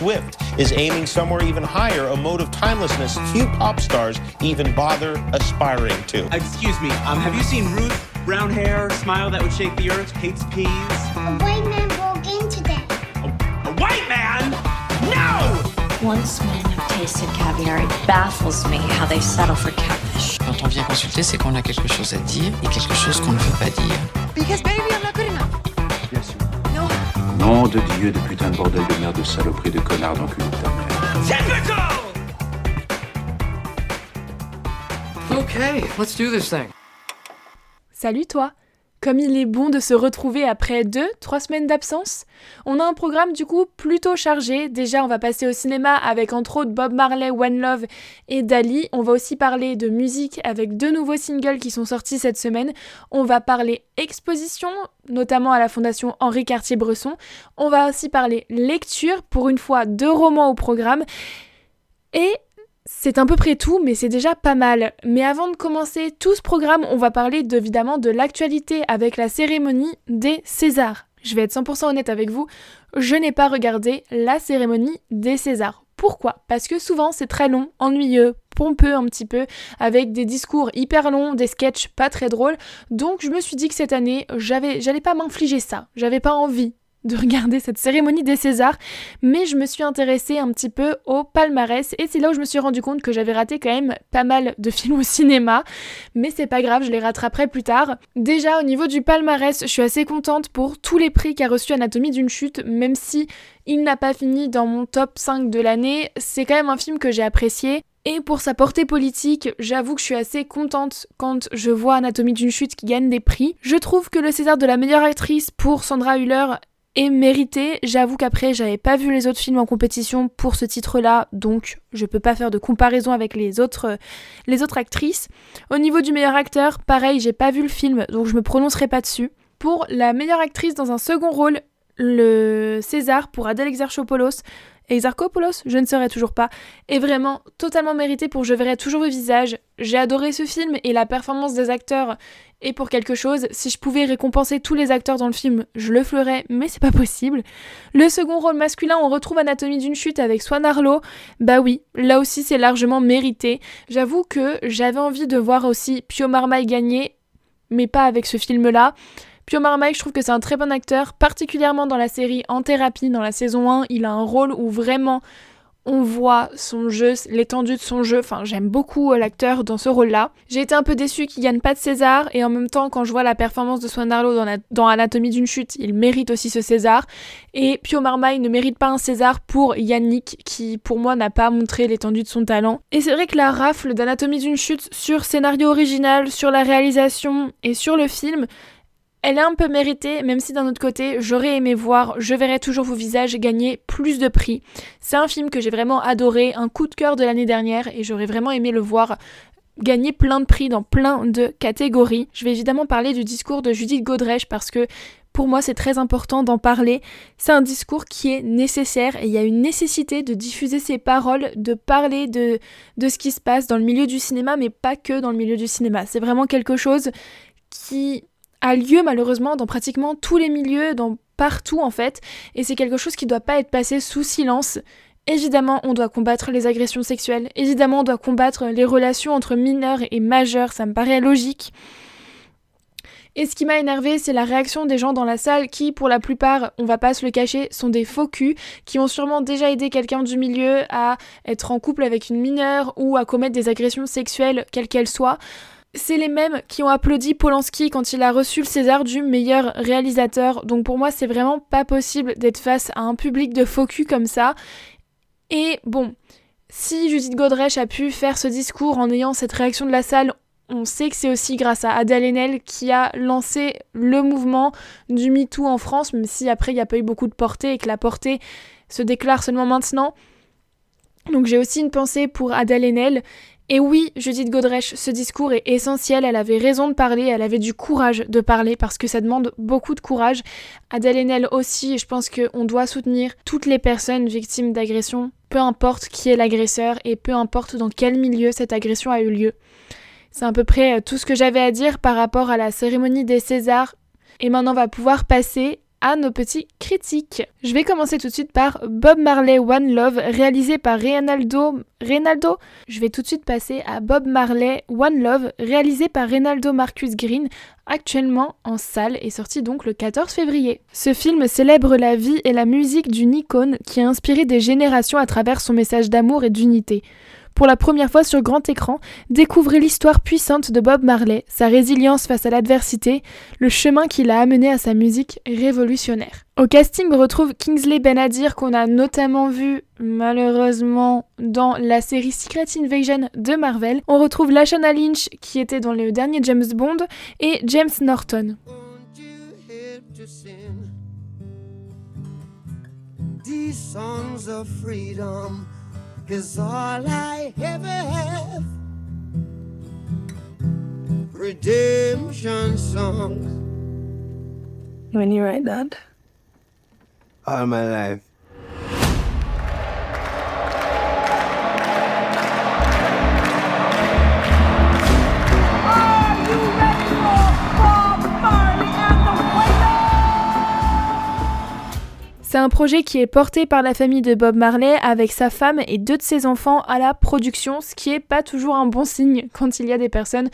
Swift is aiming somewhere even higher, a mode of timelessness few pop stars even bother aspiring to. Excuse me, um, have you seen Ruth? Brown hair, smile that would shake the earth, hates peas. A white man broke in today. A white man? No! Once men have tasted caviar, it baffles me how they settle for catfish. Quand on vient consulter, c'est qu'on a quelque chose à dire et quelque chose qu'on ne veut pas dire. Because baby, Nom de Dieu, de putain de bordel de merde, de saloperie, de connard d'enculé de ta mère. Okay, let's do this thing. Salut toi Comme il est bon de se retrouver après deux, trois semaines d'absence, on a un programme du coup plutôt chargé. Déjà, on va passer au cinéma avec entre autres Bob Marley, One Love et Dali. On va aussi parler de musique avec deux nouveaux singles qui sont sortis cette semaine. On va parler exposition, notamment à la Fondation Henri Cartier-Bresson. On va aussi parler lecture, pour une fois deux romans au programme. Et c'est à peu près tout, mais c'est déjà pas mal. Mais avant de commencer tout ce programme, on va parler évidemment de l'actualité avec la cérémonie des Césars. Je vais être 100% honnête avec vous, je n'ai pas regardé la cérémonie des Césars. Pourquoi? Parce que souvent c'est très long, ennuyeux, pompeux un petit peu, avec des discours hyper longs, des sketchs pas très drôles. Donc je me suis dit que cette année, j'avais, j'allais pas m'infliger ça. J'avais pas envie de regarder cette cérémonie des Césars, mais je me suis intéressée un petit peu au palmarès et c'est là où je me suis rendu compte que j'avais raté quand même pas mal de films au cinéma, mais c'est pas grave, je les rattraperai plus tard. Déjà au niveau du palmarès, je suis assez contente pour tous les prix qu'a reçu Anatomie d'une chute, même si il n'a pas fini dans mon top 5 de l'année, c'est quand même un film que j'ai apprécié. Et pour sa portée politique, j'avoue que je suis assez contente quand je vois Anatomie d'une chute qui gagne des prix. Je trouve que le César de la meilleure actrice pour Sandra Hüller et mérité. J'avoue qu'après, j'avais pas vu les autres films en compétition pour ce titre-là, donc je peux pas faire de comparaison avec les autres, les autres actrices. Au niveau du meilleur acteur, pareil, j'ai pas vu le film, donc je me prononcerai pas dessus. Pour la meilleure actrice dans un second rôle, le César pour Adèle Exarchopoulos. Exarchopoulos, je ne saurais toujours pas, est vraiment totalement mérité pour Je verrai toujours vos visages. J'ai adoré ce film et la performance des acteurs est pour quelque chose. Si je pouvais récompenser tous les acteurs dans le film, je le ferais, mais c'est pas possible. Le second rôle masculin, on retrouve Anatomie d'une chute avec Swan Arlo. Bah oui, là aussi c'est largement mérité. J'avoue que j'avais envie de voir aussi Pio Marmaille gagner, mais pas avec ce film-là. Pio Marmaille, je trouve que c'est un très bon acteur, particulièrement dans la série En thérapie, dans la saison 1, il a un rôle où vraiment on voit son jeu, l'étendue de son jeu. Enfin, j'aime beaucoup l'acteur dans ce rôle-là. J'ai été un peu déçue qu'il gagne pas de César et en même temps, quand je vois la performance de Swan Arlo dans, dans Anatomie d'une chute, il mérite aussi ce César. Et Pio Marmaille ne mérite pas un César pour Yannick, qui pour moi n'a pas montré l'étendue de son talent. Et c'est vrai que la rafle d'Anatomie d'une chute sur scénario original, sur la réalisation et sur le film, elle est un peu méritée, même si d'un autre côté, j'aurais aimé voir Je verrai toujours vos visages gagner plus de prix. C'est un film que j'ai vraiment adoré, un coup de cœur de l'année dernière, et j'aurais vraiment aimé le voir gagner plein de prix dans plein de catégories. Je vais évidemment parler du discours de Judith Godrèche parce que pour moi, c'est très important d'en parler. C'est un discours qui est nécessaire et il y a une nécessité de diffuser ces paroles, de parler de, de ce qui se passe dans le milieu du cinéma, mais pas que dans le milieu du cinéma. C'est vraiment quelque chose qui a lieu malheureusement dans pratiquement tous les milieux, dans partout en fait, et c'est quelque chose qui doit pas être passé sous silence. Évidemment, on doit combattre les agressions sexuelles, évidemment, on doit combattre les relations entre mineurs et majeurs, ça me paraît logique. Et ce qui m'a énervé, c'est la réaction des gens dans la salle qui, pour la plupart, on va pas se le cacher, sont des faux culs, qui ont sûrement déjà aidé quelqu'un du milieu à être en couple avec une mineure ou à commettre des agressions sexuelles, quelles qu'elles soient. C'est les mêmes qui ont applaudi Polanski quand il a reçu le César du meilleur réalisateur. Donc pour moi, c'est vraiment pas possible d'être face à un public de faux cul comme ça. Et bon, si Judith Godrèche a pu faire ce discours en ayant cette réaction de la salle, on sait que c'est aussi grâce à Adèle Haenel qui a lancé le mouvement du MeToo en France, même si après il n'y a pas eu beaucoup de portée et que la portée se déclare seulement maintenant. Donc j'ai aussi une pensée pour Adèle Haenel et oui, Judith Godrèche, ce discours est essentiel, elle avait raison de parler, elle avait du courage de parler parce que ça demande beaucoup de courage. Adèle Haenel aussi, et je pense qu'on doit soutenir toutes les personnes victimes d'agression, peu importe qui est l'agresseur et peu importe dans quel milieu cette agression a eu lieu. C'est à peu près tout ce que j'avais à dire par rapport à la cérémonie des Césars. Et maintenant on va pouvoir passer à nos petits critiques. Je vais commencer tout de suite par Bob Marley One Love, réalisé par Reynaldo. Reynaldo? Je vais tout de suite passer à Bob Marley One Love, réalisé par Reynaldo Marcus Green, actuellement en salle et sorti donc le 14 février. Ce film célèbre la vie et la musique d'une icône qui a inspiré des générations à travers son message d'amour et d'unité. Pour la première fois sur grand écran, découvrez l'histoire puissante de Bob Marley, sa résilience face à l'adversité, le chemin qui l'a amené à sa musique révolutionnaire. Au casting, on retrouve Kingsley Benadir qu'on a notamment vu malheureusement dans la série Secret Invasion de Marvel. On retrouve Lashana Lynch qui était dans le dernier James Bond et James Norton. Is all I ever have. Redemption songs. When you write that? All my life. C'est un projet qui est porté par la famille de Bob Marley avec sa femme et deux de ses enfants à la production, ce qui est pas toujours un bon signe quand il y a des personnes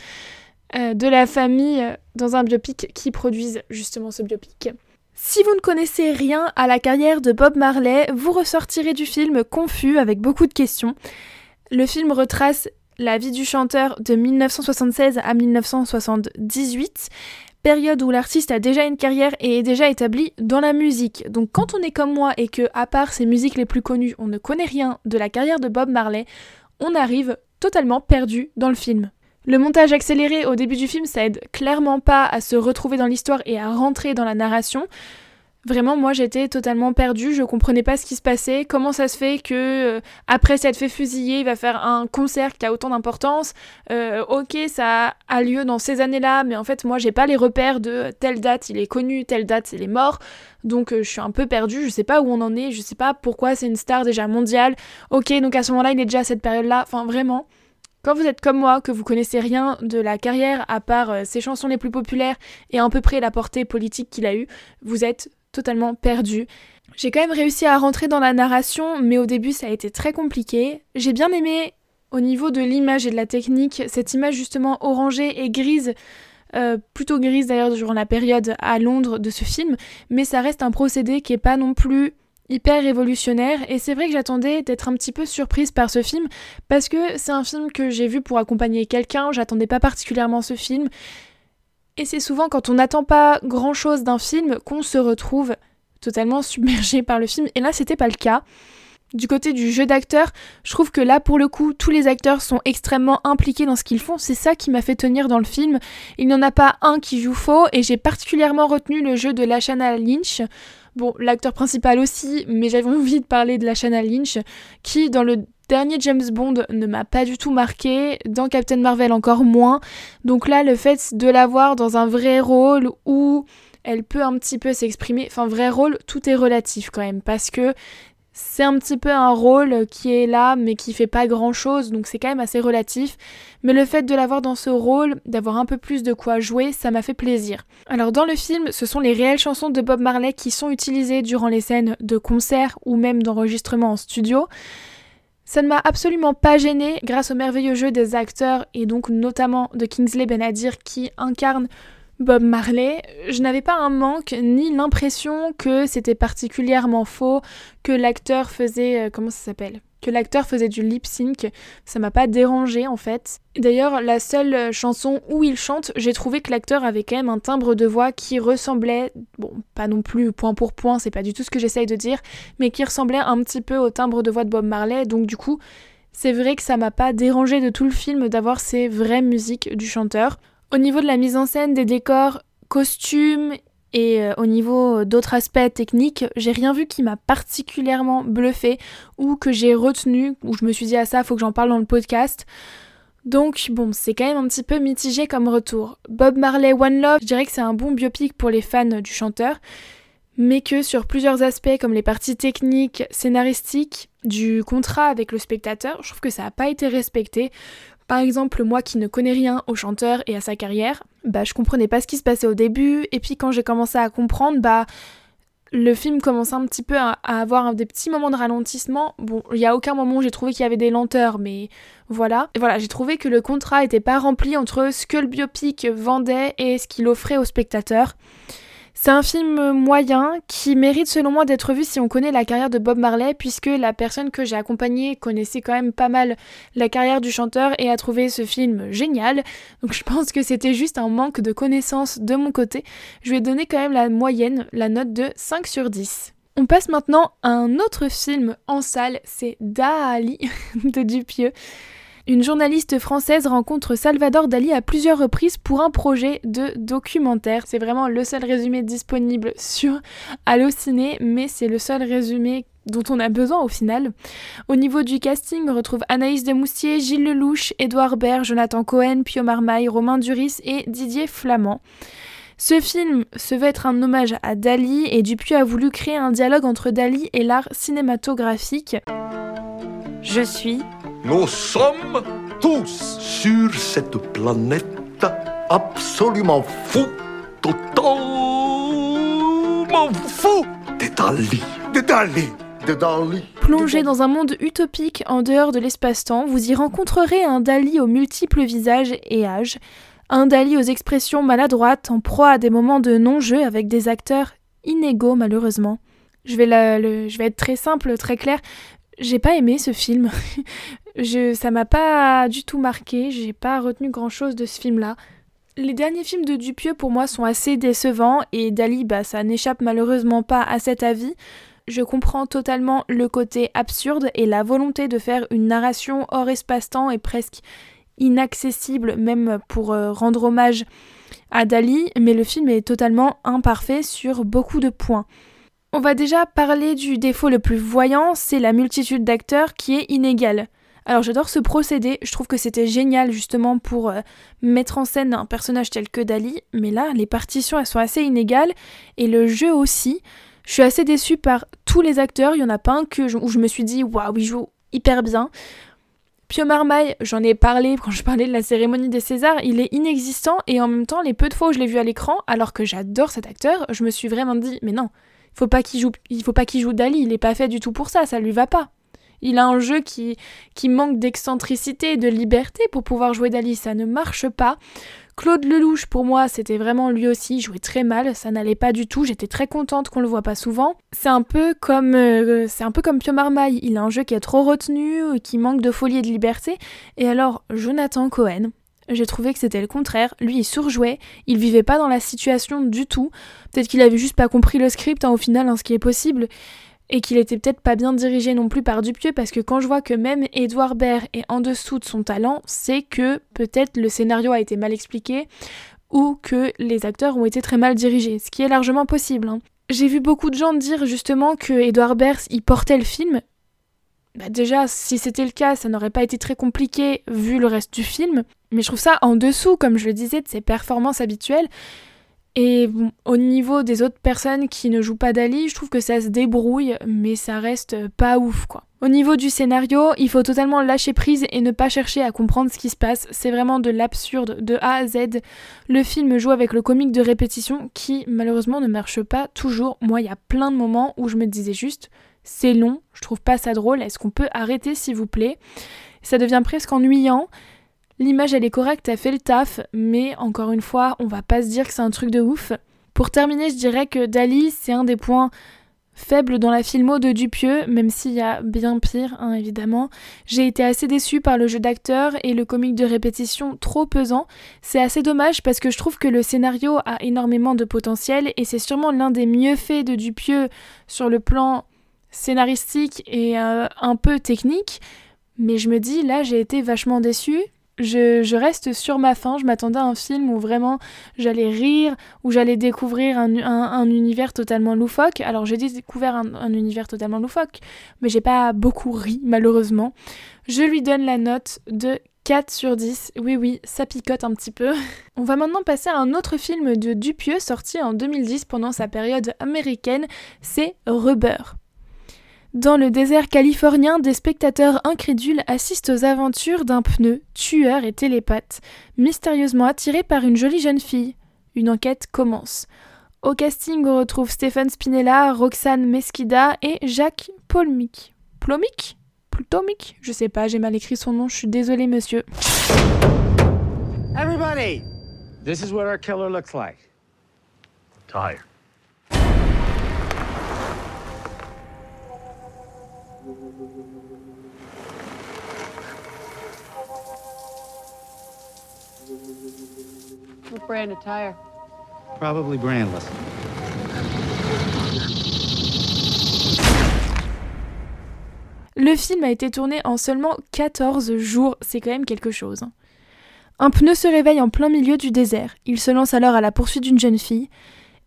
euh, de la famille euh, dans un biopic qui produisent justement ce biopic. Si vous ne connaissez rien à la carrière de Bob Marley, vous ressortirez du film confus avec beaucoup de questions. Le film retrace la vie du chanteur de 1976 à 1978 période où l'artiste a déjà une carrière et est déjà établi dans la musique. Donc quand on est comme moi et que, à part ses musiques les plus connues, on ne connaît rien de la carrière de Bob Marley, on arrive totalement perdu dans le film. Le montage accéléré au début du film, ça aide clairement pas à se retrouver dans l'histoire et à rentrer dans la narration. Vraiment, moi j'étais totalement perdue, je comprenais pas ce qui se passait, comment ça se fait que euh, après s'être fait fusiller, il va faire un concert qui a autant d'importance? Euh, ok, ça a lieu dans ces années-là, mais en fait moi j'ai pas les repères de telle date il est connu, telle date il est mort, donc euh, je suis un peu perdue, je sais pas où on en est, je sais pas pourquoi c'est une star déjà mondiale. Ok, donc à ce moment-là il est déjà à cette période-là, enfin vraiment. Quand vous êtes comme moi, que vous connaissez rien de la carrière à part ses chansons les plus populaires et à peu près la portée politique qu'il a eue, vous êtes totalement perdu. J'ai quand même réussi à rentrer dans la narration, mais au début ça a été très compliqué. J'ai bien aimé au niveau de l'image et de la technique, cette image justement orangée et grise, euh, plutôt grise d'ailleurs durant la période à Londres de ce film, mais ça reste un procédé qui est pas non plus hyper révolutionnaire et c'est vrai que j'attendais d'être un petit peu surprise par ce film parce que c'est un film que j'ai vu pour accompagner quelqu'un, j'attendais pas particulièrement ce film et c'est souvent quand on n'attend pas grand chose d'un film qu'on se retrouve totalement submergé par le film. Et là, c'était pas le cas. Du côté du jeu d'acteur, je trouve que là, pour le coup, tous les acteurs sont extrêmement impliqués dans ce qu'ils font. C'est ça qui m'a fait tenir dans le film. Il n'y en a pas un qui joue faux, et j'ai particulièrement retenu le jeu de Lashana Lynch. Bon, l'acteur principal aussi, mais j'avais envie de parler de Lashana Lynch, qui, dans le dernier James Bond ne m'a pas du tout marqué, dans Captain Marvel encore moins. Donc là, le fait de la voir dans un vrai rôle où elle peut un petit peu s'exprimer, enfin vrai rôle, tout est relatif quand même, parce que c'est un petit peu un rôle qui est là mais qui fait pas grand chose donc c'est quand même assez relatif. Mais le fait de l'avoir dans ce rôle d'avoir un peu plus de quoi jouer ça m'a fait plaisir. Alors dans le film ce sont les réelles chansons de Bob Marley qui sont utilisées durant les scènes de concert ou même d'enregistrement en studio ça ne m'a absolument pas gêné grâce au merveilleux jeu des acteurs et donc notamment de Kingsley Benadir qui incarne Bob Marley. Je n'avais pas un manque ni l'impression que c'était particulièrement faux, que l'acteur faisait euh, comment ça s'appelle? Que l'acteur faisait du lip sync, ça m'a pas dérangé en fait. D'ailleurs, la seule chanson où il chante, j'ai trouvé que l'acteur avait quand même un timbre de voix qui ressemblait, bon, pas non plus point pour point, c'est pas du tout ce que j'essaye de dire, mais qui ressemblait un petit peu au timbre de voix de Bob Marley, donc du coup, c'est vrai que ça m'a pas dérangé de tout le film d'avoir ces vraies musiques du chanteur. Au niveau de la mise en scène, des décors, costumes et euh, au niveau d'autres aspects techniques, j'ai rien vu qui m'a particulièrement bluffé ou que j'ai retenu, ou je me suis dit à ah, ça, faut que j'en parle dans le podcast. Donc bon, c'est quand même un petit peu mitigé comme retour. Bob Marley One Love, je dirais que c'est un bon biopic pour les fans du chanteur, mais que sur plusieurs aspects comme les parties techniques, scénaristiques, du contrat avec le spectateur, je trouve que ça n'a pas été respecté. Par exemple, moi qui ne connais rien au chanteur et à sa carrière, bah je comprenais pas ce qui se passait au début, et puis quand j'ai commencé à comprendre, bah Le film commence un petit peu à, avoir des petits moments de ralentissement. Bon, il y a aucun moment où j'ai trouvé qu'il y avait des lenteurs, mais voilà. Voilà, j'ai trouvé que le contrat était pas rempli entre ce que le biopic vendait et ce qu'il offrait aux spectateurs. C'est un film moyen qui mérite selon moi d'être vu si on connaît la carrière de Bob Marley puisque la personne que j'ai accompagnée connaissait quand même pas mal la carrière du chanteur et a trouvé ce film génial. Donc je pense que c'était juste un manque de connaissances de mon côté. Je vais donner quand même la moyenne, la note de 5 sur 10. On passe maintenant à un autre film en salle, c'est Dali de Dupieux. Une journaliste française rencontre Salvador Dali à plusieurs reprises pour un projet de documentaire. C'est vraiment le seul résumé disponible sur Allociné, mais c'est le seul résumé dont on a besoin au final. Au niveau du casting, on retrouve Anaïs Demoustier, Gilles Lelouch, Édouard Baird, Jonathan Cohen, Pio Marmaille, Romain Duris et Didier Flamand. Ce film se veut être un hommage à Dali et Dupieux a voulu créer un dialogue entre Dali et l'art cinématographique. Je suis Nous sommes tous sur cette planète absolument fous, totalement fous des Dali, des Dali, des Dali. Plongé dans un monde utopique en dehors de l'espace-temps, vous y rencontrerez un Dali aux multiples visages et âges, un Dali aux expressions maladroites, en proie à des moments de non-jeu avec des acteurs inégaux malheureusement. Je vais, je vais être très simple, très clair. J'ai pas aimé ce film. Ça m'a pas du tout marqué. J'ai pas retenu grand chose de ce film-là. Les derniers films de Dupieux pour moi sont assez décevants et Dali, bah, ça n'échappe malheureusement pas à cet avis. Je comprends totalement le côté absurde et la volonté de faire une narration hors espace-temps et presque inaccessible même pour euh, rendre hommage à Dali, mais le film est totalement imparfait sur beaucoup de points. On va déjà parler du défaut le plus voyant, c'est la multitude d'acteurs qui est inégale. Alors j'adore ce procédé, je trouve que c'était génial justement pour euh, mettre en scène un personnage tel que Dali, mais là les partitions elles sont assez inégales. Et le jeu aussi. Je suis assez déçue par tous les acteurs, il y en a pas un que où je me suis dit waouh, il joue hyper bien. Pio Marmaille, j'en ai parlé quand je parlais de la cérémonie des Césars, il est inexistant et en même temps, les peu de fois où je l'ai vu à l'écran, alors que j'adore cet acteur, je me suis vraiment dit mais non, il faut pas qu'il joue Dali, il est pas fait du tout pour ça, ça lui va pas. Il a un jeu qui, qui manque d'excentricité et de liberté pour pouvoir jouer Dali, ça ne marche pas. Claude Lelouch, pour moi, c'était vraiment lui aussi, il jouait très mal, ça n'allait pas du tout, j'étais très contente qu'on le voit pas souvent. C'est un peu comme euh, c'est un peu comme Pio Marmaille, il a un jeu qui est trop retenu, qui manque de folie et de liberté. Et alors, Jonathan Cohen, j'ai trouvé que c'était le contraire. Lui, il surjouait, il vivait pas dans la situation du tout. Peut-être qu'il avait juste pas compris le script hein, au final, hein, ce qui est possible. Et qu'il était peut-être pas bien dirigé non plus par Dupieux, parce que quand je vois que même Edouard Baird est en dessous de son talent, c'est que peut-être le scénario a été mal expliqué ou que les acteurs ont été très mal dirigés, ce qui est largement possible. hein. J'ai vu beaucoup de gens dire justement que Edouard Baird il portait le film. Bah déjà, si c'était le cas, ça n'aurait pas été très compliqué vu le reste du film. Mais je trouve ça en dessous, comme je le disais, de ses performances habituelles. Et au niveau des autres personnes qui ne jouent pas Dali, je trouve que ça se débrouille, mais ça reste pas ouf quoi. Au niveau du scénario, il faut totalement lâcher prise et ne pas chercher à comprendre ce qui se passe. C'est vraiment de l'absurde de A à Z. Le film joue avec le comique de répétition qui malheureusement ne marche pas toujours. Moi, il y a plein de moments où je me disais juste c'est long, je trouve pas ça drôle, est-ce qu'on peut arrêter s'il vous plaît? Ça devient presque ennuyant. L'image elle est correcte, elle fait le taf, mais encore une fois, on va pas se dire que c'est un truc de ouf. Pour terminer, je dirais que Dali, c'est un des points faibles dans la filmo de Dupieux, même s'il y a bien pire, hein, évidemment. J'ai été assez déçue par le jeu d'acteur et le comique de répétition trop pesant. C'est assez dommage parce que je trouve que le scénario a énormément de potentiel et c'est sûrement l'un des mieux faits de Dupieux sur le plan scénaristique et euh, un peu technique. Mais je me dis, là, j'ai été vachement déçue. Je, reste sur ma faim. Je m'attendais à un film où vraiment j'allais rire, où j'allais découvrir un univers totalement loufoque. Alors, j'ai découvert un, un univers totalement loufoque, mais j'ai pas beaucoup ri, malheureusement. Je lui donne la note de 4 sur 10. Oui, oui, ça picote un petit peu. On va maintenant passer à un autre film de Dupieux sorti en 2010 pendant sa période américaine. C'est Rubber. Dans le désert californien, des spectateurs incrédules assistent aux aventures d'un pneu, tueur et télépathe, mystérieusement attiré par une jolie jeune fille. Une enquête commence. Au casting, on retrouve Stéphane Spinella, Roxane Mesquida et Jacques Polmic. Plomic Plutomic Je sais pas, j'ai mal écrit son nom, je suis désolée monsieur. Everybody, this is what our killer looks like. Tired. What brand of tire? Probably brandless. Le film a été tourné en seulement 14 jours, c'est quand même quelque chose. Un pneu se réveille en plein milieu du désert. Il se lance alors à la poursuite d'une jeune fille.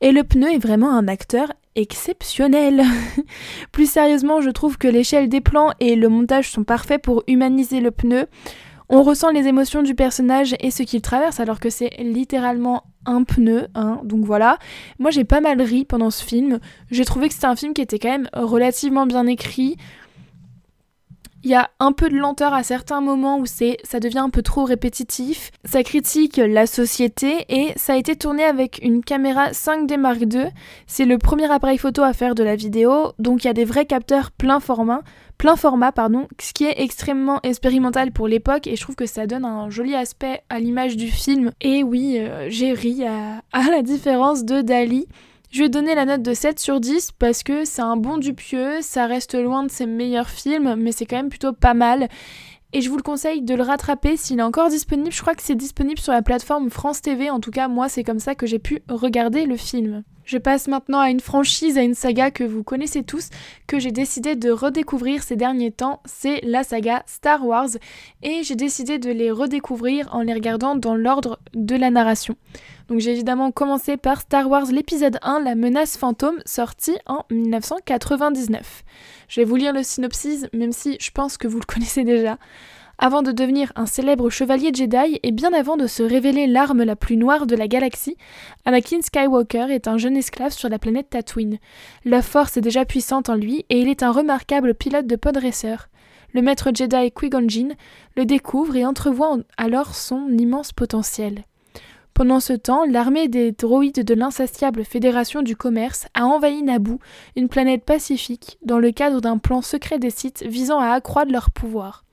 Et le pneu est vraiment un acteur exceptionnel. Plus sérieusement, je trouve que l'échelle des plans et le montage sont parfaits pour humaniser le pneu. On ressent les émotions du personnage et ce qu'il traverse alors que c'est littéralement un pneu, hein, donc voilà. Moi j'ai pas mal ri pendant ce film. J'ai trouvé que c'était un film qui était quand même relativement bien écrit. Il y a un peu de lenteur à certains moments où c'est, ça devient un peu trop répétitif. Ça critique la société et ça a été tourné avec une caméra 5D Mark II. C'est le premier appareil photo à faire de la vidéo, donc il y a des vrais capteurs plein format, plein format pardon, ce qui est extrêmement expérimental pour l'époque et je trouve que ça donne un joli aspect à l'image du film. Et oui, euh, j'ai ri à, à la différence de Dali. Je ai donné la note de 7 sur 10 parce que c'est un bon Dupieux, ça reste loin de ses meilleurs films, mais c'est quand même plutôt pas mal. Et je vous le conseille de le rattraper s'il est encore disponible. Je crois que c'est disponible sur la plateforme France TV. En tout cas, moi, c'est comme ça que j'ai pu regarder le film. Je passe maintenant à une franchise, à une saga que vous connaissez tous, que j'ai décidé de redécouvrir ces derniers temps. C'est la saga Star Wars. Et j'ai décidé de les redécouvrir en les regardant dans l'ordre de la narration. Donc j'ai évidemment commencé par Star Wars l'épisode 1, La menace fantôme, sorti en 1999. Je vais vous lire le synopsis, même si je pense que vous le connaissez déjà. Avant de devenir un célèbre chevalier Jedi et bien avant de se révéler l'arme la plus noire de la galaxie, Anakin Skywalker est un jeune esclave sur la planète Tatooine. La force est déjà puissante en lui et il est un remarquable pilote de podracer. Le maître Jedi Qui-Gon le découvre et entrevoit alors son immense potentiel. Pendant ce temps, l'armée des droïdes de l'insatiable Fédération du Commerce a envahi Naboo, une planète pacifique, dans le cadre d'un plan secret des Sith visant à accroître leur pouvoir.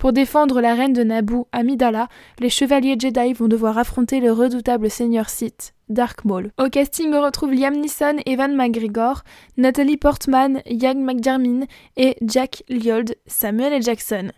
Pour défendre la reine de Naboo, Amidala, les chevaliers Jedi vont devoir affronter le redoutable seigneur Sith, Dark Maul. Au casting, on retrouve Liam Neeson, Evan McGregor, Natalie Portman, Ian McDermott et Jack Lyold, Samuel L. Jackson.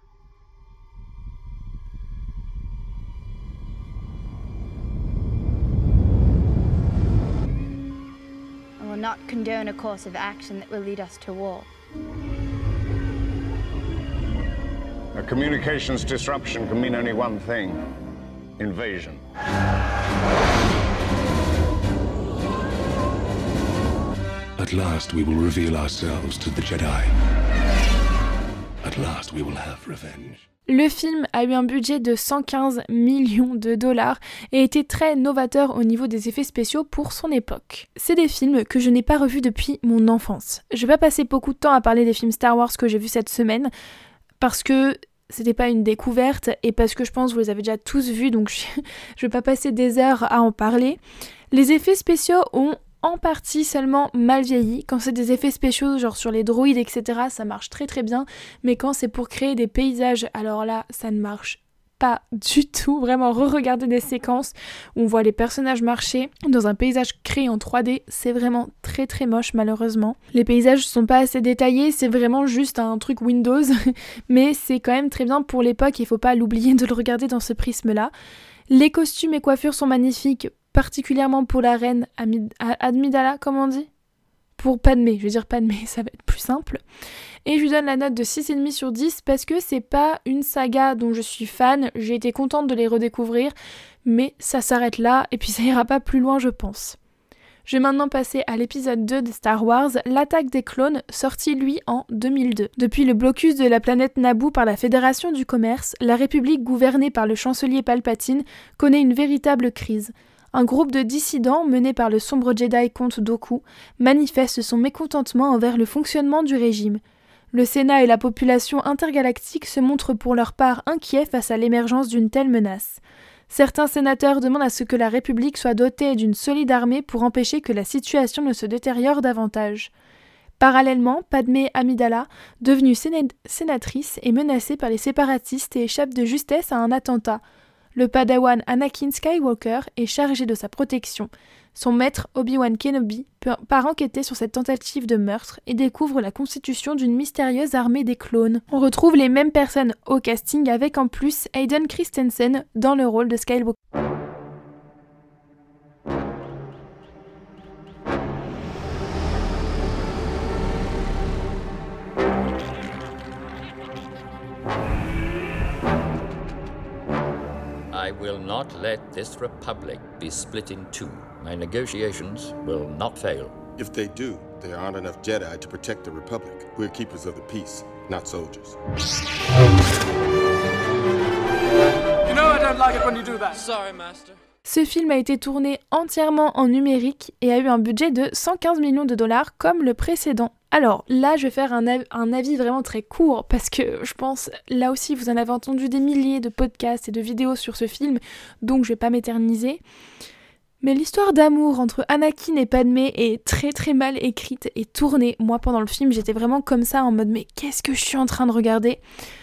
A communications disruption can mean only one thing invasion. At last, we will reveal ourselves to the Jedi. At last, we will have revenge. Le film a eu un budget de 115 millions de dollars et était très novateur au niveau des effets spéciaux pour son époque. C'est des films que je n'ai pas revus depuis mon enfance. Je vais pas passer beaucoup de temps à parler des films Star Wars que j'ai vus cette semaine parce que c'était pas une découverte et parce que je pense que vous les avez déjà tous vus donc je, je vais pas passer des heures à en parler. Les effets spéciaux ont en partie seulement mal vieilli. Quand c'est des effets spéciaux, genre sur les droïdes, etc., ça marche très très bien. Mais quand c'est pour créer des paysages, alors là, ça ne marche du tout. Vraiment, re-regarder des séquences où on voit les personnages marcher dans un paysage créé en 3D, c'est vraiment très très moche malheureusement. Les paysages sont pas assez détaillés, c'est vraiment juste un truc Windows, mais c'est quand même très bien pour l'époque, il faut pas l'oublier de le regarder dans ce prisme-là. Les costumes et coiffures sont magnifiques, particulièrement pour la reine Amid Admidala, comme on dit? Pour Padmé, je veux dire Padmé, ça va être plus simple. Et je lui donne la note de 6,5 sur 10 parce que c'est pas une saga dont je suis fan, j'ai été contente de les redécouvrir, mais ça s'arrête là et puis ça ira pas plus loin, je pense. Je vais maintenant passer à l'épisode 2 de Star Wars, l'attaque des clones, sorti lui en 2002. Depuis le blocus de la planète Naboo par la Fédération du Commerce, la République gouvernée par le chancelier Palpatine connaît une véritable crise un groupe de dissidents mené par le sombre Jedi Comte Dooku manifeste son mécontentement envers le fonctionnement du régime. Le Sénat et la population intergalactique se montrent pour leur part inquiets face à l'émergence d'une telle menace. Certains sénateurs demandent à ce que la République soit dotée d'une solide armée pour empêcher que la situation ne se détériore davantage. Parallèlement, Padmé Amidala, devenue sénatrice, est menacée par les séparatistes et échappe de justesse à un attentat. Le padawan Anakin Skywalker est chargé de sa protection. Son maître, Obi-Wan Kenobi, part enquêter sur cette tentative de meurtre et découvre la constitution d'une mystérieuse armée des clones. On retrouve les mêmes personnes au casting avec en plus Hayden Christensen dans le rôle de Skywalker. I will not let this republic be split in two. My negotiations will not fail. If they do, there aren't enough Jedi to protect the Republic. We're keepers of the peace, not soldiers. You know I don't like it when you do that. Sorry, Master. Ce film a été tourné entièrement en numérique et a eu un budget de 115 millions de dollars comme le précédent. Alors là, je vais faire un, un, avis vraiment très court parce que je pense, là aussi, vous en avez entendu des milliers de podcasts et de vidéos sur ce film, donc je vais pas m'éterniser. Mais l'histoire d'amour entre Anakin et Padmé est très très mal écrite et tournée. Moi, pendant le film, j'étais vraiment comme ça en mode mais qu'est-ce que je suis en train de regarder?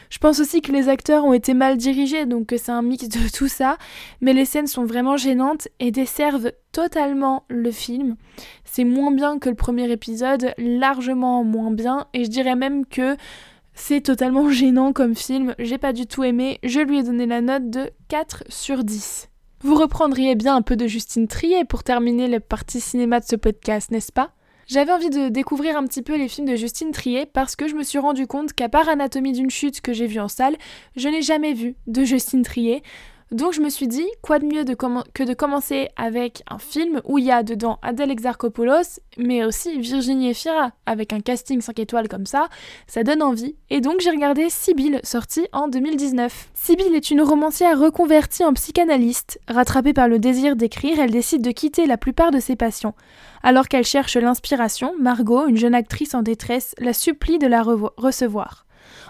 Je pense aussi que les acteurs ont été mal dirigés, donc que c'est un mix de tout ça. Mais les scènes sont vraiment gênantes et desservent totalement le film. C'est moins bien que le premier épisode, largement moins bien. Et je dirais même que c'est totalement gênant comme film. J'ai pas du tout aimé. Je lui ai donné la note de 4 sur 10. Vous reprendriez bien un peu de Justine Trier pour terminer la partie cinéma de ce podcast, n'est-ce pas? J'avais envie de découvrir un petit peu les films de Justine Trier parce que je me suis rendu compte qu'à part Anatomie d'une chute que j'ai vu en salle, je n'ai jamais vu de Justine Trier. Donc je me suis dit, quoi de mieux que de commencer avec un film où il y a dedans Adèle Exarchopoulos, mais aussi Virginie Efira, avec un casting 5 étoiles comme ça, ça donne envie. Et donc j'ai regardé Sibylle, sortie en 2019. Sibylle est une romancière reconvertie en psychanalyste. Rattrapée par le désir d'écrire, elle décide de quitter la plupart de ses patients. Alors qu'elle cherche l'inspiration, Margot, une jeune actrice en détresse, la supplie de la recevoir.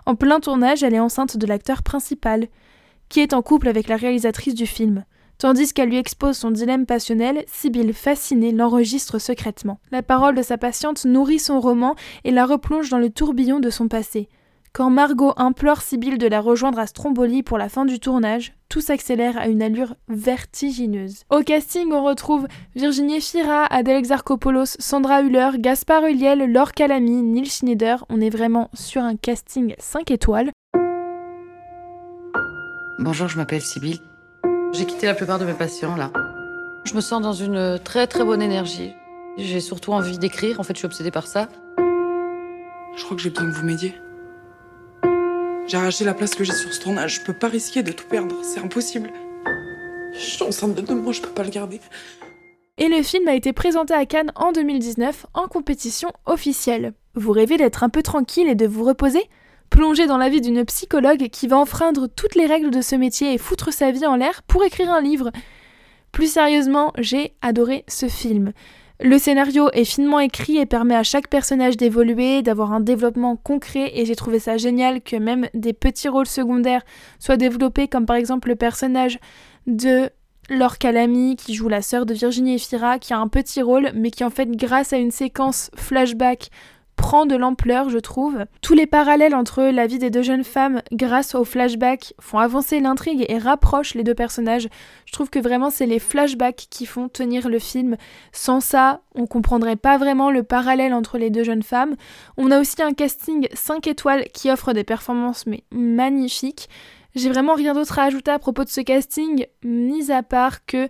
En plein tournage, elle est enceinte de l'acteur principal qui est en couple avec la réalisatrice du film. Tandis qu'elle lui expose son dilemme passionnel, Sibylle, fascinée, l'enregistre secrètement. La parole de sa patiente nourrit son roman et la replonge dans le tourbillon de son passé. Quand Margot implore Sibylle de la rejoindre à Stromboli pour la fin du tournage, tout s'accélère à une allure vertigineuse. Au casting, on retrouve Virginie Fira, Adèle Exarchopoulos, Sandra Hüller, Gaspard Ulliel, Laure Calamy, Neil Schneider. On est vraiment sur un casting 5 étoiles. Bonjour, je m'appelle Sybille. J'ai quitté la plupart de mes patients là. Je me sens dans une très très bonne énergie. J'ai surtout envie d'écrire, en fait je suis obsédée par ça. Je crois que j'ai besoin que vous m'aidiez. J'ai arraché la place que j'ai sur ce tournage. Je peux pas risquer de tout perdre, c'est impossible. Je suis enceinte de deux mois, je peux pas le garder. Et le film a été présenté à Cannes en 2019 en compétition officielle. Vous rêvez d'être un peu tranquille et de vous reposer? Plonger dans la vie d'une psychologue qui va enfreindre toutes les règles de ce métier et foutre sa vie en l'air pour écrire un livre. Plus sérieusement, j'ai adoré ce film. Le scénario est finement écrit et permet à chaque personnage d'évoluer, d'avoir un développement concret et j'ai trouvé ça génial que même des petits rôles secondaires soient développés comme par exemple le personnage de Laure Calamy qui joue la sœur de Virginie Efira qui a un petit rôle mais qui en fait grâce à une séquence flashback prend de l'ampleur, je trouve. Tous les parallèles entre la vie des deux jeunes femmes grâce aux flashbacks font avancer l'intrigue et rapprochent les deux personnages. Je trouve que vraiment c'est les flashbacks qui font tenir le film. Sans ça, on comprendrait pas vraiment le parallèle entre les deux jeunes femmes. On a aussi un casting 5 étoiles qui offre des performances mais magnifiques. J'ai vraiment rien d'autre à ajouter à propos de ce casting, mis à part que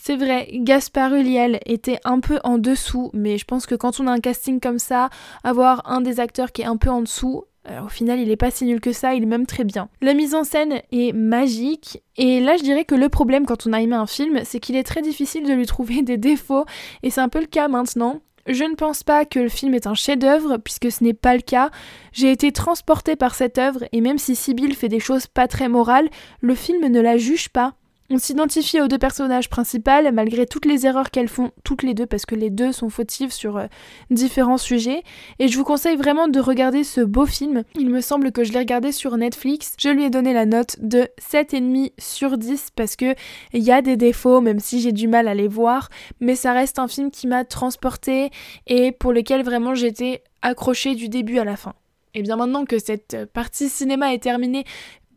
c'est vrai, Gaspard Ulliel était un peu en dessous, mais je pense que quand on a un casting comme ça, avoir un des acteurs qui est un peu en dessous, euh, au final, il est pas si nul que ça, il est même très bien. La mise en scène est magique, et là, je dirais que le problème quand on a aimé un film, c'est qu'il est très difficile de lui trouver des défauts, et c'est un peu le cas maintenant. Je ne pense pas que le film est un chef-d'œuvre, puisque ce n'est pas le cas. J'ai été transportée par cette œuvre, et même si Sibyl fait des choses pas très morales, le film ne la juge pas. On s'identifie aux deux personnages principales malgré toutes les erreurs qu'elles font toutes les deux parce que les deux sont fautives sur euh, différents sujets et je vous conseille vraiment de regarder ce beau film. Il me semble que je l'ai regardé sur Netflix. Je lui ai donné la note de 7,5 sur 10 parce que il y a des défauts même si j'ai du mal à les voir mais ça reste un film qui m'a transporté et pour lequel vraiment j'étais accrochée du début à la fin. Et bien maintenant que cette partie cinéma est terminée,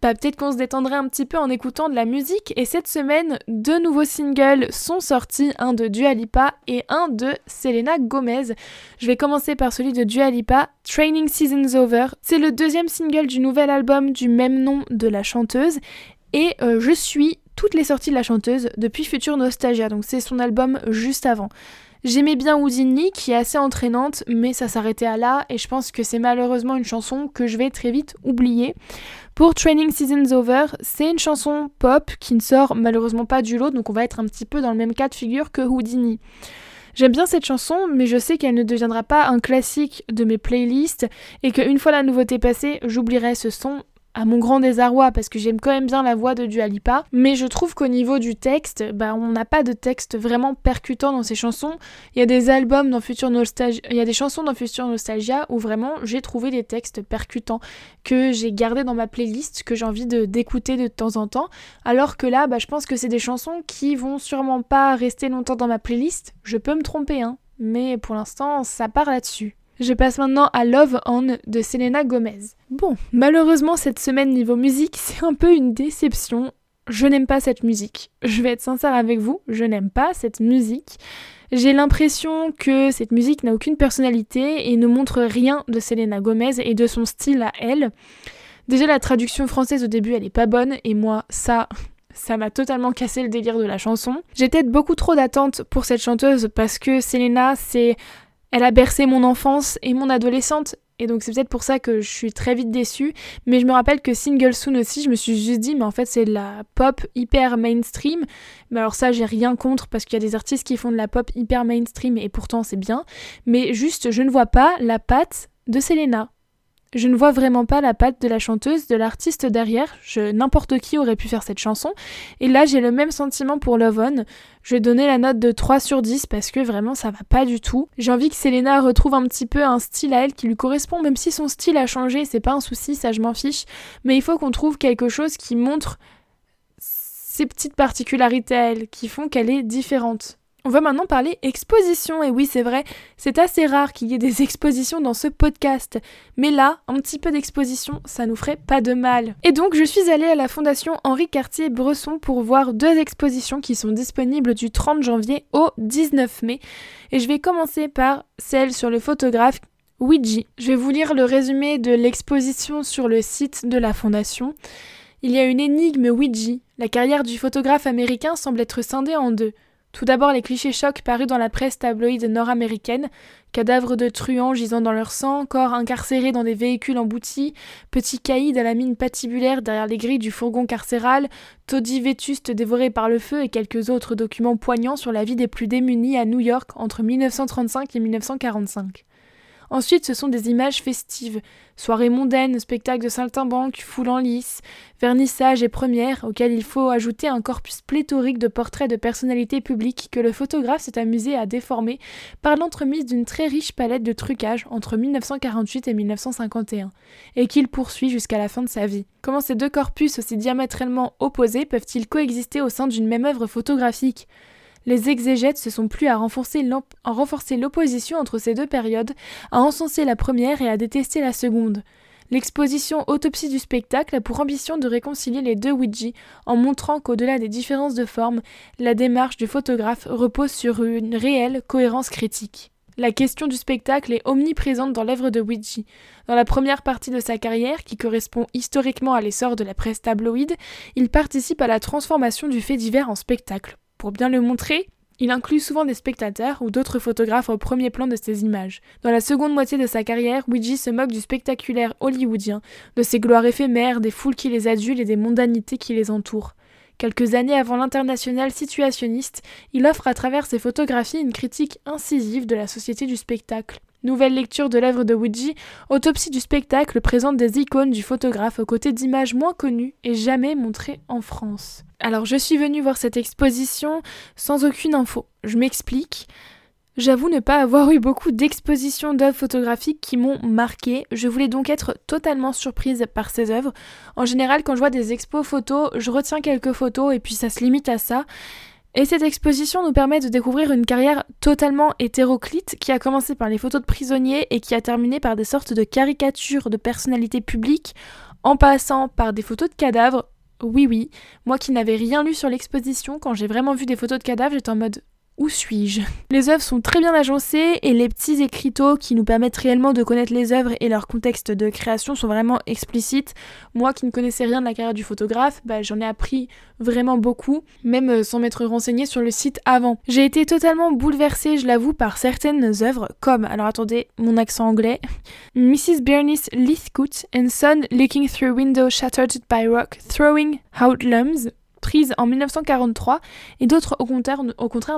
bah, peut-être qu'on se détendrait un petit peu en écoutant de la musique. Et cette semaine, deux nouveaux singles sont sortis, un de Dua Lipa et un de Selena Gomez. Je vais commencer par celui de Dua Lipa, Training Season's Over. C'est le deuxième single du nouvel album du même nom de la chanteuse. Et euh, je suis toutes les sorties de la chanteuse depuis Future Nostalgia, donc c'est son album juste avant. J'aimais bien Houdini, qui est assez entraînante, mais ça s'arrêtait à là, et je pense que c'est malheureusement une chanson que je vais très vite oublier. Pour Training Season's Over, c'est une chanson pop qui ne sort malheureusement pas du lot, donc on va être un petit peu dans le même cas de figure que Houdini. J'aime bien cette chanson, mais je sais qu'elle ne deviendra pas un classique de mes playlists et qu'une fois la nouveauté passée, j'oublierai ce son à mon grand désarroi parce que j'aime quand même bien la voix de Dua Lipa, mais je trouve qu'au niveau du texte, bah on n'a pas de texte vraiment percutant dans ces chansons. Il y a des albums dans Future Nostalgia, il y a des chansons dans Future Nostalgia où vraiment j'ai trouvé des textes percutants que j'ai gardés dans ma playlist, que j'ai envie de d'écouter de temps en temps, alors que là, bah, je pense que c'est des chansons qui vont sûrement pas rester longtemps dans ma playlist. Je peux me tromper, hein, mais pour l'instant, ça part là-dessus. Je passe maintenant à Love On de Selena Gomez. Bon, malheureusement cette semaine niveau musique, c'est un peu une déception. Je n'aime pas cette musique. Je vais être sincère avec vous, je n'aime pas cette musique. J'ai l'impression que cette musique n'a aucune personnalité et ne montre rien de Selena Gomez et de son style à elle. Déjà la traduction française au début elle est pas bonne et moi ça ça m'a totalement cassé le délire de la chanson. J'ai peut-être beaucoup trop d'attentes pour cette chanteuse parce que Selena c'est elle a bercé mon enfance et mon adolescente. Et donc c'est peut-être pour ça que je suis très vite déçue. Mais je me rappelle que Single Soon aussi, je me suis juste dit, mais en fait c'est de la pop hyper mainstream. Mais alors ça, j'ai rien contre parce qu'il y a des artistes qui font de la pop hyper mainstream et pourtant c'est bien. Mais juste, je ne vois pas la patte de Selena. Je ne vois vraiment pas la patte de la chanteuse, de l'artiste derrière. N'importe qui aurait pu faire cette chanson. Et là, j'ai le même sentiment pour Love On. Je vais donner la note de 3 sur 10 parce que vraiment, ça va pas du tout. J'ai envie que Selena retrouve un petit peu un style à elle qui lui correspond, même si son style a changé, c'est pas un souci, ça je m'en fiche. Mais il faut qu'on trouve quelque chose qui montre ses petites particularités à elle, qui font qu'elle est différente. On va maintenant parler exposition. Et oui, c'est vrai, c'est assez rare qu'il y ait des expositions dans ce podcast. Mais là, un petit peu d'exposition, ça nous ferait pas de mal. Et donc, je suis allée à la Fondation Henri Cartier-Bresson pour voir deux expositions qui sont disponibles du 30 janvier au 19 mai. Et je vais commencer par celle sur le photographe Ouija. Je vais vous lire le résumé de l'exposition sur le site de la Fondation. Il y a une énigme Ouija. La carrière du photographe américain semble être scindée en deux. Tout d'abord les clichés chocs parus dans la presse tabloïde nord-américaine, cadavres de truands gisant dans leur sang, corps incarcérés dans des véhicules emboutis, petits caïds à la mine patibulaire derrière les grilles du fourgon carcéral, taudis vétustes dévorés par le feu et quelques autres documents poignants sur la vie des plus démunis à New York entre 1935 et 1945. Ensuite, ce sont des images festives, soirées mondaines, spectacles de saltimbanque, foule en lice, vernissage et premières, auxquels il faut ajouter un corpus pléthorique de portraits de personnalités publiques que le photographe s'est amusé à déformer par l'entremise d'une très riche palette de trucages entre 1948 et 1951, et qu'il poursuit jusqu'à la fin de sa vie. Comment ces deux corpus aussi diamétralement opposés peuvent-ils coexister au sein d'une même œuvre photographique? Les exégètes se sont plus à renforcer l'opposition entre ces deux périodes, à encenser la première et à détester la seconde. L'exposition Autopsie du spectacle a pour ambition de réconcilier les deux Ouija en montrant qu'au-delà des différences de forme, la démarche du photographe repose sur une réelle cohérence critique. La question du spectacle est omniprésente dans l'œuvre de Ouija. Dans la première partie de sa carrière, qui correspond historiquement à l'essor de la presse tabloïde, il participe à la transformation du fait divers en spectacle. Pour bien le montrer, il inclut souvent des spectateurs ou d'autres photographes au premier plan de ses images. Dans la seconde moitié de sa carrière, Ouija se moque du spectaculaire hollywoodien, de ses gloires éphémères, des foules qui les adulent et des mondanités qui les entourent. Quelques années avant l'international situationniste, il offre à travers ses photographies une critique incisive de la société du spectacle. Nouvelle lecture de l'œuvre de Woodji, Autopsie du spectacle présente des icônes du photographe aux côtés d'images moins connues et jamais montrées en France. Alors je suis venue voir cette exposition sans aucune info. Je m'explique. J'avoue ne pas avoir eu beaucoup d'expositions d'œuvres photographiques qui m'ont marqué. Je voulais donc être totalement surprise par ces œuvres. En général, quand je vois des expos photos, je retiens quelques photos et puis ça se limite à ça. Et cette exposition nous permet de découvrir une carrière totalement hétéroclite qui a commencé par les photos de prisonniers et qui a terminé par des sortes de caricatures de personnalités publiques, en passant par des photos de cadavres. Oui, oui, moi qui n'avais rien lu sur l'exposition, quand j'ai vraiment vu des photos de cadavres, j'étais en mode où suis-je? Les œuvres sont très bien agencées et les petits écriteaux qui nous permettent réellement de connaître les œuvres et leur contexte de création sont vraiment explicites. Moi qui ne connaissais rien de la carrière du photographe, bah, j'en ai appris vraiment beaucoup, même euh, sans m'être renseignée sur le site avant. J'ai été totalement bouleversée, je l'avoue, par certaines œuvres, comme, alors attendez, mon accent anglais, Mrs. Bernice Lithcoot and Son Looking Through Window Shattered by Rock Throwing Out Lums prise en 1943 et d'autres au contraire,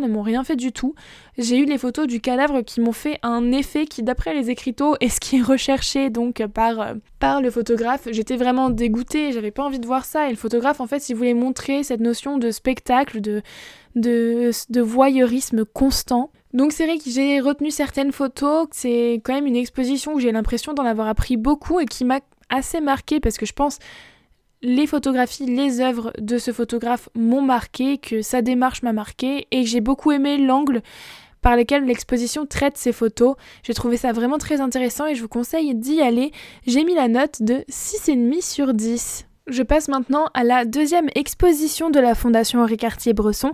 ne m'ont rien fait du tout. J'ai eu les photos du cadavre qui m'ont fait un effet qui d'après les écriteaux est ce qui est recherché donc par, euh, par le photographe. J'étais vraiment dégoûtée, j'avais pas envie de voir ça et le photographe en fait il voulait montrer cette notion de spectacle, de, de, de voyeurisme constant. Donc c'est vrai que j'ai retenu certaines photos, c'est quand même une exposition où j'ai l'impression d'en avoir appris beaucoup et qui m'a assez marqué parce que je pense les photographies, les œuvres de ce photographe m'ont marqué, que sa démarche m'a marqué et j'ai beaucoup aimé l'angle par lequel l'exposition traite ses photos. J'ai trouvé ça vraiment très intéressant et je vous conseille d'y aller. J'ai mis la note de 6,5 sur 10. Je passe maintenant à la deuxième exposition de la Fondation Henri Cartier-Bresson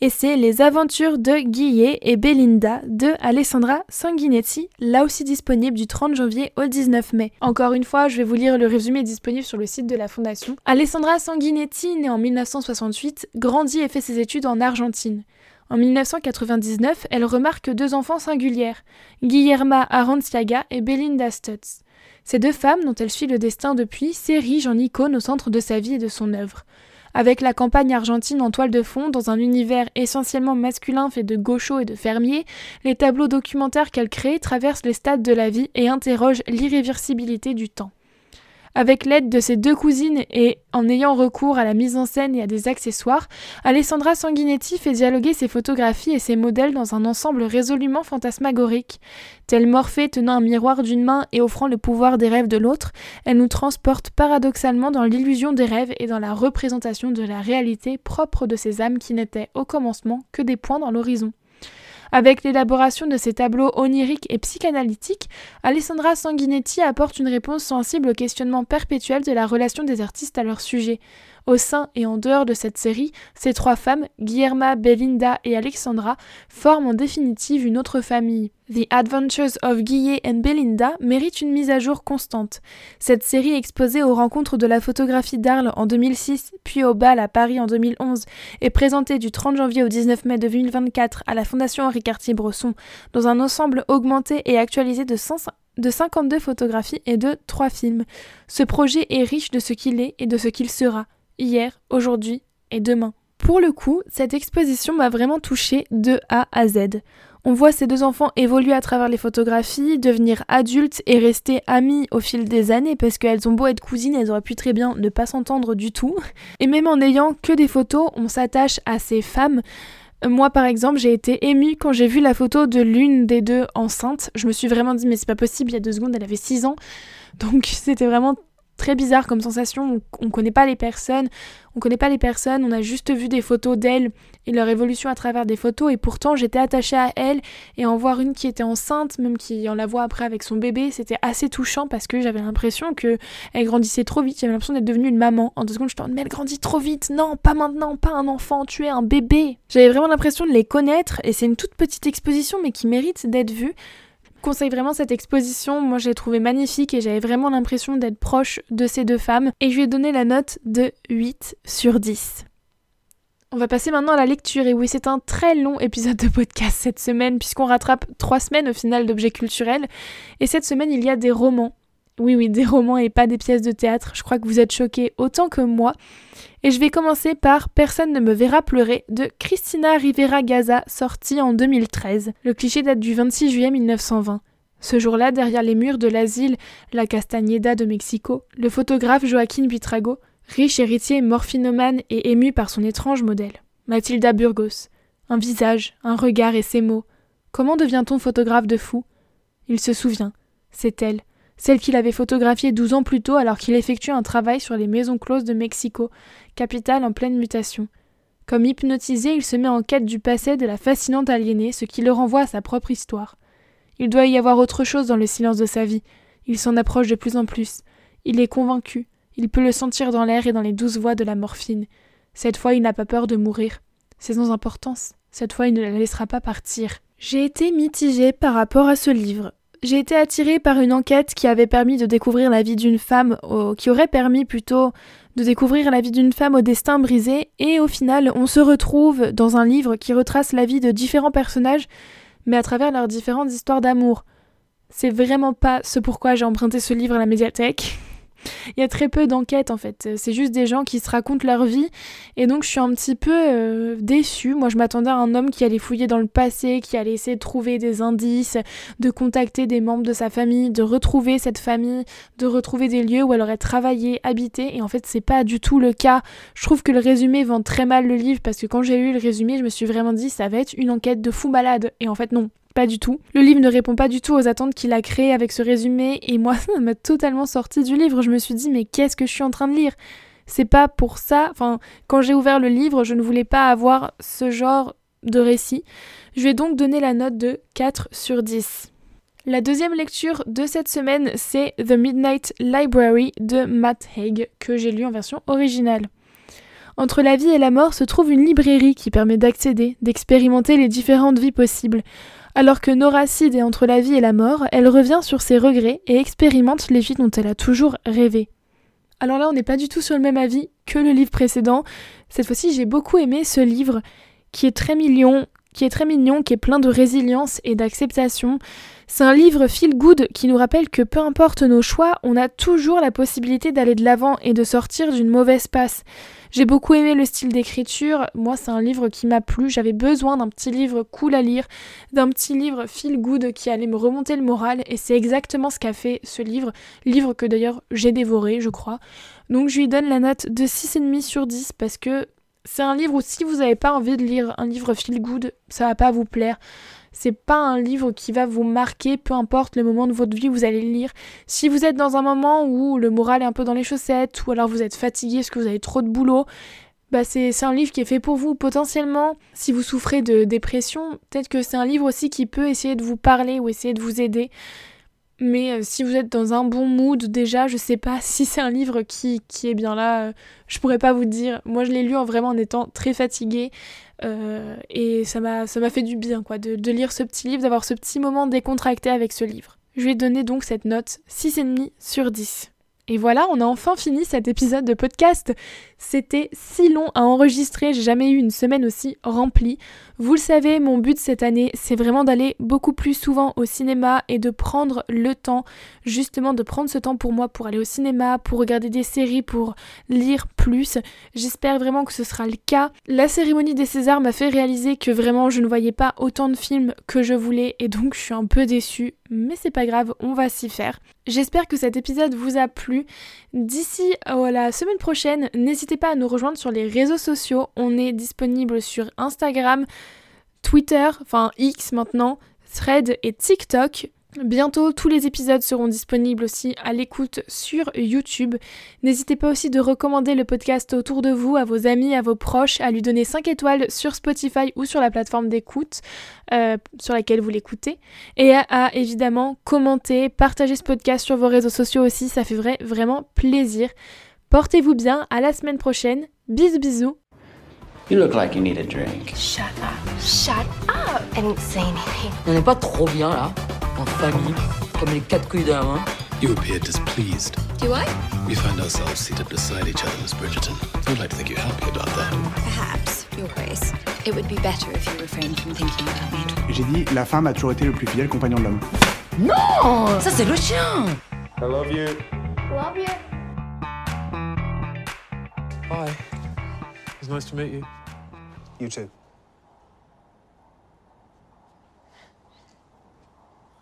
et c'est Les aventures de Guillet et Belinda de Alessandra Sanguinetti, là aussi disponible du 30 janvier au 19 mai. Encore une fois, je vais vous lire le résumé disponible sur le site de la Fondation. Alessandra Sanguinetti, née en 1968, grandit et fait ses études en Argentine. En 1999, elle remarque deux enfants singulières, Guillerma Aranciaga et Belinda Stutz. Ces deux femmes, dont elle suit le destin depuis, s'érigent en icône au centre de sa vie et de son œuvre. Avec la campagne argentine en toile de fond, dans un univers essentiellement masculin fait de gauchos et de fermiers, les tableaux documentaires qu'elle crée traversent les stades de la vie et interrogent l'irréversibilité du temps. Avec l'aide de ses deux cousines et en ayant recours à la mise en scène et à des accessoires, Alessandra Sanguinetti fait dialoguer ses photographies et ses modèles dans un ensemble résolument fantasmagorique. Telle Morphée tenant un miroir d'une main et offrant le pouvoir des rêves de l'autre, elle nous transporte paradoxalement dans l'illusion des rêves et dans la représentation de la réalité propre de ces âmes qui n'étaient au commencement que des points dans l'horizon. Avec l'élaboration de ces tableaux oniriques et psychanalytiques, Alessandra Sanguinetti apporte une réponse sensible au questionnement perpétuel de la relation des artistes à leur sujet. Au sein et en dehors de cette série, ces trois femmes, Guillerma, Belinda et Alexandra, forment en définitive une autre famille. The Adventures of Guillet and Belinda mérite une mise à jour constante. Cette série exposée aux rencontres de la photographie d'Arles en 2006, puis au bal à Paris en 2011, est présentée du 30 janvier au 19 mai 2024 à la Fondation Henri Cartier-Bresson dans un ensemble augmenté et actualisé de de 52 photographies et de 3 films. Ce projet est riche de ce qu'il est et de ce qu'il sera hier, aujourd'hui et demain. Pour le coup, cette exposition m'a vraiment touchée de A à Z. On voit ces deux enfants évoluer à travers les photographies, devenir adultes et rester amis au fil des années parce qu'elles ont beau être cousines, elles auraient pu très bien ne pas s'entendre du tout. Et même en n'ayant que des photos, on s'attache à ces femmes. Moi par exemple, j'ai été émue quand j'ai vu la photo de l'une des deux enceinte. Je me suis vraiment dit mais c'est pas possible, il y a deux secondes elle avait 6 ans. Donc c'était vraiment très bizarre comme sensation. On, ne connaît pas les personnes, on connaît pas les personnes, on a juste vu des photos d'elles et leur évolution à travers des photos. Et pourtant, j'étais attachée à elle et en voir une qui était enceinte, même qui en la voit après avec son bébé, c'était assez touchant parce que j'avais l'impression que elle grandissait trop vite. J'avais l'impression d'être devenue une maman. En deux secondes, je me mais elle grandit trop vite. Non, pas maintenant, pas un enfant, tu es un bébé. J'avais vraiment l'impression de les connaître et c'est une toute petite exposition mais qui mérite d'être vue conseille vraiment cette exposition. Moi, j'ai trouvé magnifique et j'avais vraiment l'impression d'être proche de ces deux femmes. Et je lui ai donné la note de 8 sur 10. On va passer maintenant à la lecture. Et oui, c'est un très long épisode de podcast cette semaine, puisqu'on rattrape trois semaines au final d'objets culturels. Et cette semaine, il y a des romans. Oui, oui, des romans et pas des pièces de théâtre. Je crois que vous êtes choqués autant que moi. Et je vais commencer par Personne ne me verra pleurer de Christina Rivera Gaza, sorti en 2013. Le cliché date du 26 juillet 1920. Ce jour-là, derrière les murs de l'asile La Castañeda de Mexico, le photographe Joaquin Buitrago, riche héritier morphinomane et ému par son étrange modèle. Mathilda Burgos. Un visage, un regard et ses mots. Comment devient-on photographe de fou? Il se souvient. C'est elle, celle qu'il avait photographiée douze ans plus tôt alors qu'il effectuait un travail sur les maisons closes de Mexico, capitale en pleine mutation. Comme hypnotisé, il se met en quête du passé de la fascinante aliénée, ce qui le renvoie à sa propre histoire. Il doit y avoir autre chose dans le silence de sa vie. Il s'en approche de plus en plus. Il est convaincu. Il peut le sentir dans l'air et dans les douces voix de la morphine. Cette fois, il n'a pas peur de mourir. C'est sans importance. Cette fois, il ne la laissera pas partir. J'ai été mitigée par rapport à ce livre. J'ai été attirée par une enquête qui avait permis de découvrir la vie d'une femme, qui aurait permis plutôt de découvrir la vie d'une femme au destin brisé, et au final, on se retrouve dans un livre qui retrace la vie de différents personnages mais à travers leurs différentes histoires d'amour. C'est vraiment pas ce pourquoi j'ai emprunté ce livre à la médiathèque. Il y a très peu d'enquêtes en fait, c'est juste des gens qui se racontent leur vie. Et donc je suis un petit peu euh, déçue. Moi je m'attendais à un homme qui allait fouiller dans le passé, qui allait essayer de trouver des indices, de contacter des membres de sa famille, de retrouver cette famille, de retrouver des lieux où elle aurait travaillé, habité. Et en fait c'est pas du tout le cas. Je trouve que le résumé vend très mal le livre parce que quand j'ai lu le résumé je me suis vraiment dit ça va être une enquête de fou malade. Et en fait non, pas du tout. Le livre ne répond pas du tout aux attentes qu'il a créées avec ce résumé, et moi, ça m'a totalement sorti du livre. Je me suis dit, mais qu'est-ce que je suis en train de lire? C'est pas pour ça. Enfin, quand j'ai ouvert le livre, je ne voulais pas avoir ce genre de récit. Je vais donc donner la note de 4 sur 10. La deuxième lecture de cette semaine, c'est The Midnight Library de Matt Haig, que j'ai lu en version originale. Entre la vie et la mort se trouve une librairie qui permet d'accéder, d'expérimenter les différentes vies possibles. Alors que Noracide est entre la vie et la mort, elle revient sur ses regrets et expérimente les vies dont elle a toujours rêvé. Alors là, on n'est pas du tout sur le même avis que le livre précédent. Cette fois-ci, j'ai beaucoup aimé ce livre qui est très mignon, qui est très mignon, qui est plein de résilience et d'acceptation. C'est un livre feel good qui nous rappelle que peu importe nos choix, on a toujours la possibilité d'aller de l'avant et de sortir d'une mauvaise passe. J'ai beaucoup aimé le style d'écriture. Moi, c'est un livre qui m'a plu. J'avais besoin d'un petit livre cool à lire, d'un petit livre feel good qui allait me remonter le moral. Et c'est exactement ce qu'a fait ce livre. Livre que d'ailleurs j'ai dévoré, je crois. Donc je lui donne la note de 6,5 sur 10 parce que c'est un livre où si vous n'avez pas envie de lire un livre feel good, ça va pas vous plaire. C'est pas un livre qui va vous marquer, peu importe le moment de votre vie où vous allez le lire. Si vous êtes dans un moment où le moral est un peu dans les chaussettes, ou alors vous êtes fatigué parce que vous avez trop de boulot, bah c'est un livre qui est fait pour vous. Potentiellement, si vous souffrez de dépression, peut-être que c'est un livre aussi qui peut essayer de vous parler ou essayer de vous aider. Mais euh, si vous êtes dans un bon mood déjà, je sais pas si c'est un livre qui, qui est bien là, euh, je pourrais pas vous dire. Moi je l'ai lu en vraiment en étant très fatiguée. Euh, et ça m'a fait du bien quoi, de, de lire ce petit livre, d'avoir ce petit moment décontracté avec ce livre. Je lui ai donné donc cette note 6,5 sur 10. Et voilà, on a enfin fini cet épisode de podcast. C'était si long à enregistrer, j'ai jamais eu une semaine aussi remplie. Vous le savez, mon but cette année, c'est vraiment d'aller beaucoup plus souvent au cinéma et de prendre le temps, justement de prendre ce temps pour moi pour aller au cinéma, pour regarder des séries, pour lire plus. J'espère vraiment que ce sera le cas. La cérémonie des Césars m'a fait réaliser que vraiment je ne voyais pas autant de films que je voulais et donc je suis un peu déçue, mais c'est pas grave, on va s'y faire. J'espère que cet épisode vous a plu. D'ici à la semaine prochaine, n'hésitez pas à nous rejoindre sur les réseaux sociaux. On est disponible sur Instagram, Twitter, enfin X maintenant, Thread et TikTok. Bientôt, tous les épisodes seront disponibles aussi à l'écoute sur YouTube. N'hésitez pas aussi de recommander le podcast autour de vous, à vos amis, à vos proches, à lui donner 5 étoiles sur Spotify ou sur la plateforme d'écoute euh, sur laquelle vous l'écoutez. Et à, évidemment commenter, partager ce podcast sur vos réseaux sociaux aussi, ça fait vrai, vraiment plaisir. Portez-vous bien, à la semaine prochaine. Bisous bisous. You look like you need a drink. Shut up. Shut up. I didn't say anything. On n'est pas trop bien là, en famille, comme les quatre couilles d'un. You appear displeased. Do I? We find ourselves seated beside each other, Miss Bridgerton. I'd like to think you're happy about that. Perhaps, Your Grace. It would be better if you refrained from thinking about me. J'ai dit, la femme a toujours été le plus fidèle compagnon de l'homme. Non Ça c'est le chien I love you. Love you. Hi. Nice to meet you. You too.